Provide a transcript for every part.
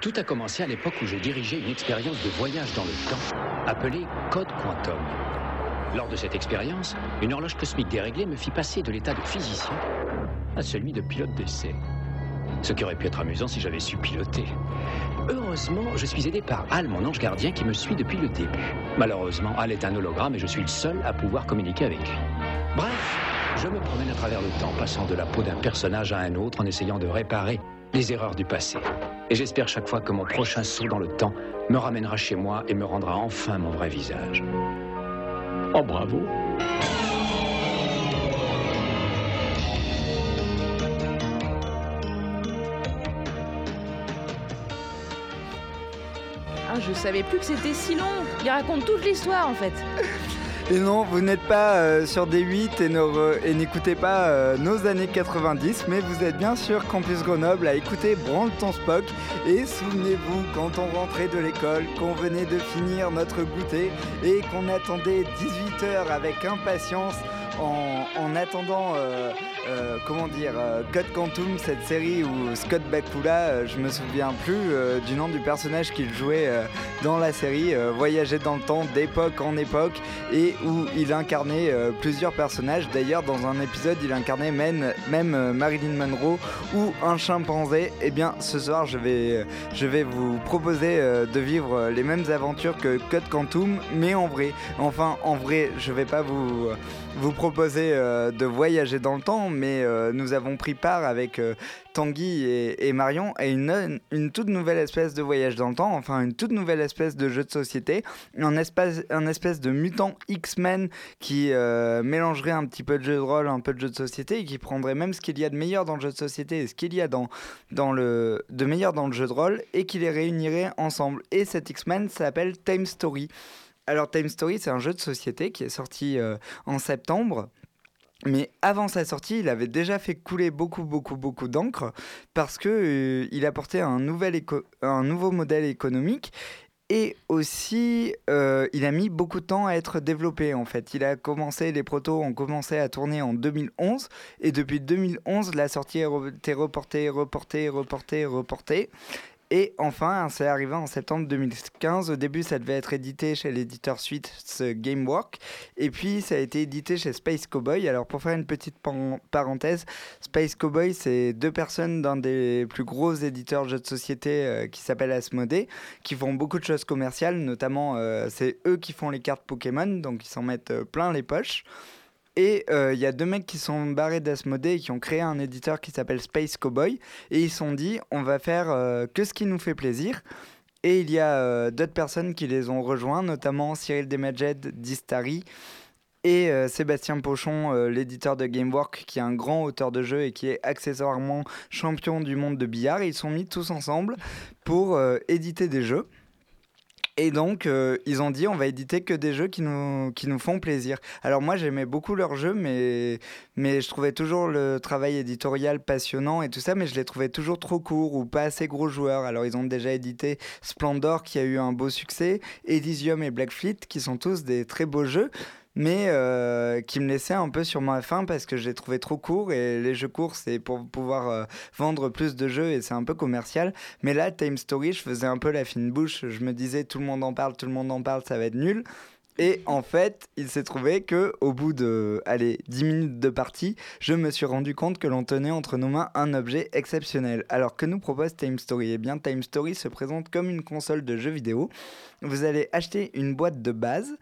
Tout a commencé à l'époque où j'ai dirigé une expérience de voyage dans le temps appelée Code Quantum. Lors de cette expérience, une horloge cosmique déréglée me fit passer de l'état de physicien à celui de pilote d'essai. Ce qui aurait pu être amusant si j'avais su piloter. Heureusement, je suis aidé par Al, mon ange gardien, qui me suit depuis le début. Malheureusement, Al est un hologramme et je suis le seul à pouvoir communiquer avec lui. Bref, je me promène à travers le temps, passant de la peau d'un personnage à un autre en essayant de réparer les erreurs du passé. Et j'espère chaque fois que mon prochain saut dans le temps me ramènera chez moi et me rendra enfin mon vrai visage. Oh bravo Ah, je savais plus que c'était si long. Il raconte toute l'histoire en fait. Et non, vous n'êtes pas euh, sur D8 et, ne- et n'écoutez pas euh, nos années 90, mais vous êtes bien sûr Campus Grenoble à écouter Branle Spock. Et souvenez-vous, quand on rentrait de l'école, qu'on venait de finir notre goûter et qu'on attendait 18 heures avec impatience en, en attendant, euh, euh, comment dire, euh, Code Quantum, cette série où Scott Bakula, je me souviens plus du nom du personnage qu'il jouait dans la série, voyageait dans le temps d'époque en époque et où il incarnait plusieurs personnages. D'ailleurs, dans un épisode, il incarnait même, Marilyn Monroe ou un chimpanzé. Et bien, ce soir, je vais, je vais vous proposer de vivre les mêmes aventures que Code Quantum, mais en vrai. Enfin, en vrai, je vais pas vous, vous proposer euh, de voyager dans le temps, mais euh, nous avons pris part avec euh, Tanguy et, Marion à une, toute nouvelle espèce de voyage dans le temps, enfin une toute nouvelle espèce de jeu de société, un espèce, de mutant X-Men qui mélangerait un petit peu de jeu de rôle, un peu de jeu de société et qui prendrait même ce qu'il y a de meilleur dans le jeu de société et ce qu'il y a de meilleur dans le jeu de rôle et qui les réunirait ensemble. Et cet X-Men s'appelle Time Story. Alors Time Story, c'est un jeu de société qui est sorti euh, en septembre. Mais avant sa sortie, il avait déjà fait couler beaucoup, beaucoup, beaucoup d'encre parce que euh, il apportait un, nouvel un nouveau modèle économique et aussi, euh, il a mis beaucoup de temps à être développé en fait. Il a commencé, les protos ont commencé à tourner en 2011 et depuis 2011, la sortie a été reportée, reportée, reportée, reportée. Et enfin, c'est arrivé en septembre 2015. Au début, ça devait être édité chez l'éditeur suite ce Gamework. Et puis, ça a été édité chez Space Cowboy. Alors, pour faire une petite parenthèse, Space Cowboy, c'est deux personnes d'un des plus gros éditeurs jeux de société euh, qui s'appelle Asmodee, qui font beaucoup de choses commerciales. Notamment, euh, c'est eux qui font les cartes Pokémon, donc ils s'en mettent euh, plein les poches. Et euh, il y a deux mecs qui sont barrés d'Asmodee et qui ont créé un éditeur qui s'appelle Space Cowboy. Et ils se sont dit, on va faire euh, que ce qui nous fait plaisir. Et il y a euh, d'autres personnes qui les ont rejoints, notamment Cyril Demedjed d'Istari et euh, Sébastien Pochon, euh, l'éditeur de Gamework, qui est un grand auteur de jeux et qui est accessoirement champion du monde de billard. Ils sont mis tous ensemble pour euh, éditer des jeux. Et donc, euh, ils ont dit, on va éditer que des jeux qui nous, qui nous font plaisir. Alors moi, j'aimais beaucoup leurs jeux, mais, mais je trouvais toujours le travail éditorial passionnant et tout ça, mais je les trouvais toujours trop courts ou pas assez gros joueurs. Alors ils ont déjà édité Splendor, qui a eu un beau succès, Elysium et Black Fleet, qui sont tous des très beaux jeux, mais euh, qui me laissaient un peu sur ma faim parce que je les trouvais trop courts, et les jeux courts, c'est pour pouvoir euh, vendre plus de jeux, et c'est un peu commercial. Mais là, Time Story, je faisais un peu la fine bouche, je me disais, tout le monde en parle, tout le monde en parle, ça va être nul. Et en fait, il s'est trouvé que au bout de allez, 10 minutes de partie, je me suis rendu compte que l'on tenait entre nos mains un objet exceptionnel. Alors que nous propose Time Story Eh bien, Time Story se présente comme une console de jeux vidéo. Vous allez acheter une boîte de base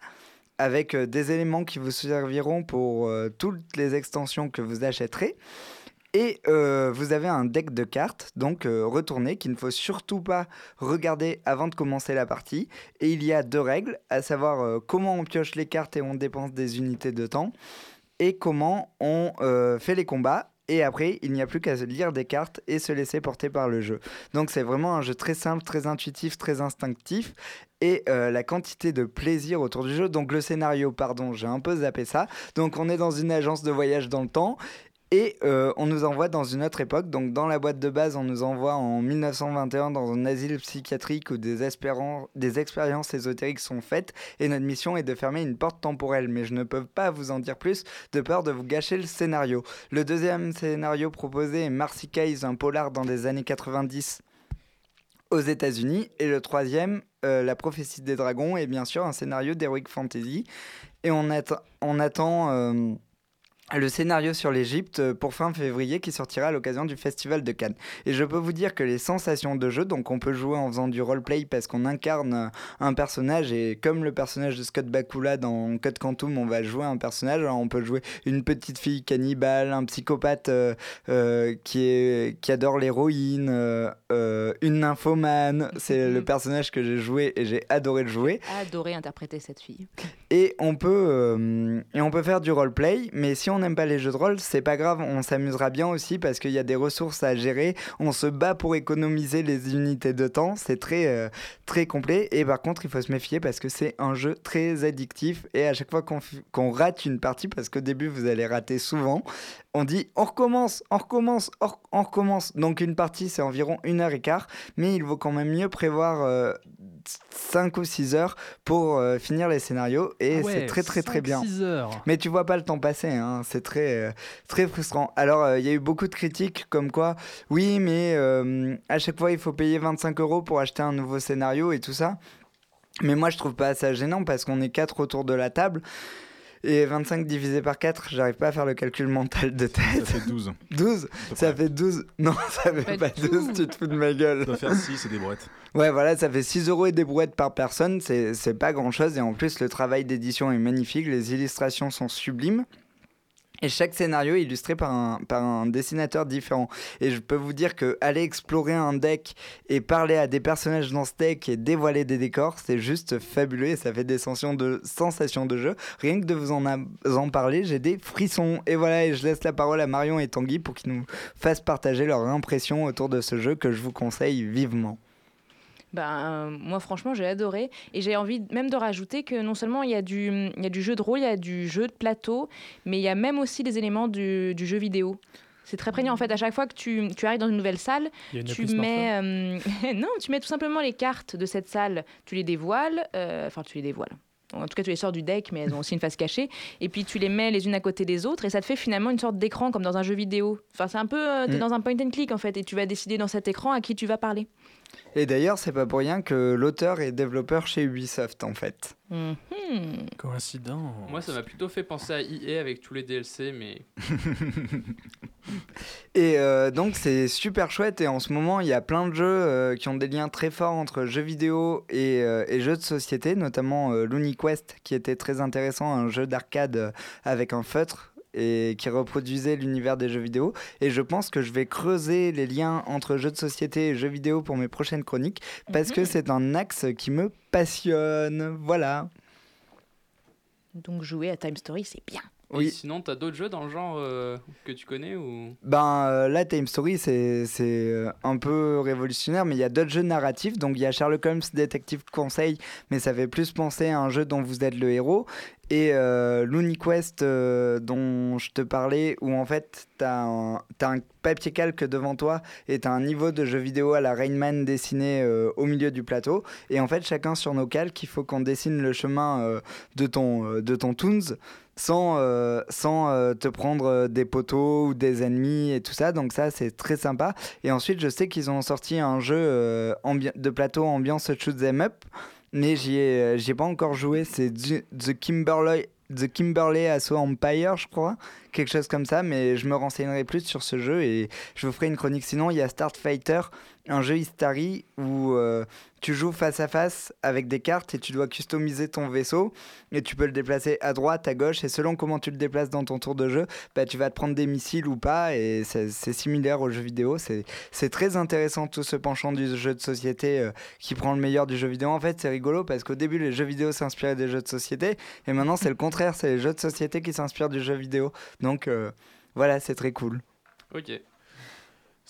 avec euh, des éléments qui vous serviront pour euh, toutes les extensions que vous achèterez. Et euh, vous avez un deck de cartes, donc retourné, qu'il ne faut surtout pas regarder avant de commencer la partie. Et il y a deux règles, à savoir comment on pioche les cartes et on dépense des unités de temps, et comment on fait les combats. Et après, il n'y a plus qu'à lire des cartes et se laisser porter par le jeu. Donc c'est vraiment un jeu très simple, très intuitif, très instinctif. Et euh, la quantité de plaisir autour du jeu. Donc le scénario, pardon, j'ai un peu zappé ça. Donc on est dans une agence de voyage dans le temps. Et euh, on nous envoie dans une autre époque. Donc dans la boîte de base, on nous envoie en 1921 dans un asile psychiatrique où des, expériences ésotériques sont faites. Et notre mission est de fermer une porte temporelle. Mais je ne peux pas vous en dire plus de peur de vous gâcher le scénario. Le deuxième scénario proposé est Marcy Case, un polar dans les années 90 aux États-Unis. Et le troisième, euh, La prophétie des dragons, et bien sûr un scénario d'Heroic Fantasy. Et on attend euh, le scénario sur l'Égypte euh, pour fin février qui sortira à l'occasion du Festival de Cannes. Et je peux vous dire que les sensations de jeu, donc on peut jouer en faisant du roleplay parce qu'on incarne euh, un personnage et comme le personnage de Scott Bakula dans Code Quantum, on va jouer un personnage. Alors on peut jouer une petite fille cannibale, un psychopathe euh, euh, qui, est, qui adore l'héroïne, euh, une nymphomane. C'est le personnage que j'ai joué et j'ai adoré le jouer. Adoré interpréter cette fille. Et on peut, et on peut faire du roleplay, mais si on n'aime pas les jeux de rôle, c'est pas grave, on s'amusera bien aussi parce qu'il y a des ressources à gérer. On se bat pour économiser les unités de temps, c'est très, euh, très complet. Et par contre, il faut se méfier parce que c'est un jeu très addictif. Et à chaque fois qu'on qu'on rate une partie, parce qu'au début vous allez rater souvent, on dit on recommence, on recommence, on, recommence. Donc une partie c'est environ une heure et quart, mais il vaut quand même mieux prévoir 5 ou 6 heures pour euh, finir les scénarios et Ah ouais, c'est très très très bien. six heures. Mais tu vois pas le temps passer, hein, c'est très, euh, très frustrant. Alors, euh, il y a eu beaucoup de critiques comme quoi, oui, mais euh, à chaque fois, il faut payer 25 euros pour acheter un nouveau scénario et tout ça. Mais moi, je trouve pas ça gênant parce qu'on est quatre autour de la table. Et 25 divisé par 4, j'arrive pas à faire le calcul mental de Ça tête. fait 12. 12 Ça fait 12 Non, ça fait Pas pas du 12, tout. tu te fous de ma gueule. Ça doit faire 6 et des brouettes. Ouais, voilà, ça fait 6 euros et des brouettes par personne, c'est c'est pas grand chose. Et en plus, le travail d'édition est magnifique, les illustrations sont sublimes. Et chaque scénario est illustré par un, par un dessinateur différent. Et je peux vous dire que aller explorer un deck et parler à des personnages dans ce deck et dévoiler des décors, c'est juste fabuleux et ça fait des sensations de, sensations de jeu. Rien que de vous en, en parler, j'ai des frissons. Et voilà, et je laisse la parole à Marion et Tanguy pour qu'ils nous fassent partager leur impression autour de ce jeu que je vous conseille vivement. Ben, moi, franchement, j'ai adoré. Et j'ai envie même de rajouter que non seulement il y, a du, il y a du jeu de rôle, il y a du jeu de plateau, mais il y a même aussi des éléments du, du jeu vidéo. C'est très prégnant. En fait, à chaque fois que tu, tu arrives dans une nouvelle salle, une tu mets, euh, non, tu mets tout simplement les cartes de cette salle, tu les dévoiles, euh, enfin tu les dévoiles. En tout cas, tu les sors du deck, mais elles ont aussi une face cachée. Et puis tu les mets les unes à côté des autres, et ça te fait finalement une sorte d'écran comme dans un jeu vidéo. Enfin, c'est un peu, euh, t'es Mm. dans un point and click en fait, et tu vas décider dans cet écran à qui tu vas parler. Et d'ailleurs, c'est pas pour rien que l'auteur est développeur chez Ubisoft en fait. Mhm. Coïncident. Moi, ça m'a plutôt fait penser à EA avec tous les DLC, mais Et euh, donc c'est super chouette et en ce moment il y a plein de jeux euh, qui ont des liens très forts entre jeux vidéo et, euh, et jeux de société, notamment euh, Looney Quest qui était très intéressant, un jeu d'arcade avec un feutre et qui reproduisait l'univers des jeux vidéo. Et je pense que je vais creuser les liens entre jeux de société et jeux vidéo pour mes prochaines chroniques parce que Mhm. c'est un axe qui me passionne. Voilà. Donc jouer à Time Story, c'est bien. Et Oui. sinon, t'as d'autres jeux dans le genre euh, que tu connais ou? Ben euh, là, Time Story, c'est c'est, euh, un peu révolutionnaire, mais il y a d'autres jeux narratifs. Donc il y a Sherlock Holmes Detective Conseil, mais ça fait plus penser à un jeu dont vous êtes le héros. Et euh, euh, dont je te parlais, où en fait, tu as, un papier calque devant toi et tu as un niveau de jeu vidéo à la Rainman dessiné euh, au milieu du plateau. Et en fait, chacun sur nos calques, il faut qu'on dessine le chemin euh, de ton, de ton Toons sans, sans te prendre des poteaux ou des ennemis et tout ça. Donc ça, c'est très sympa. Et ensuite, je sais qu'ils ont sorti un jeu de plateau ambiance shoot them up, mais j'y ai, euh, pas encore joué. C'est The Kimberley, The Kimberley Assault Empire, je crois. Quelque chose comme ça, mais je me renseignerai plus sur ce jeu et je vous ferai une chronique. Sinon, il y a Start Fighter, un jeu Istari où euh, tu joues face à face avec des cartes et tu dois customiser ton vaisseau et tu peux le déplacer à droite, à gauche et selon comment tu le déplaces dans ton tour de jeu, bah, tu vas te prendre des missiles ou pas et c'est similaire aux jeux vidéo. C'est c'est très intéressant tout ce penchant du jeu de société euh, qui prend le meilleur du jeu vidéo. En fait, c'est rigolo parce qu'au début, les jeux vidéo s'inspiraient des jeux de société et maintenant, c'est le contraire, c'est les jeux de société qui s'inspirent du jeu vidéo. Donc euh, voilà, c'est très cool. Ok.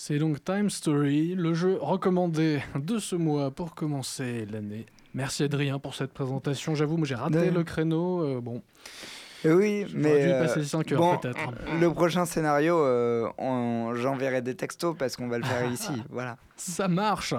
C'est donc Time Story, le jeu recommandé de ce mois pour commencer l'année. Merci Adrien pour cette présentation. J'avoue, moi j'ai raté De- le créneau. euh, bon, Et oui, mais dû euh, passer 5 heures bon, peut-être. le prochain scénario, euh, on- j'enverrai des textos parce qu'on va le faire ici. Voilà. Ça marche.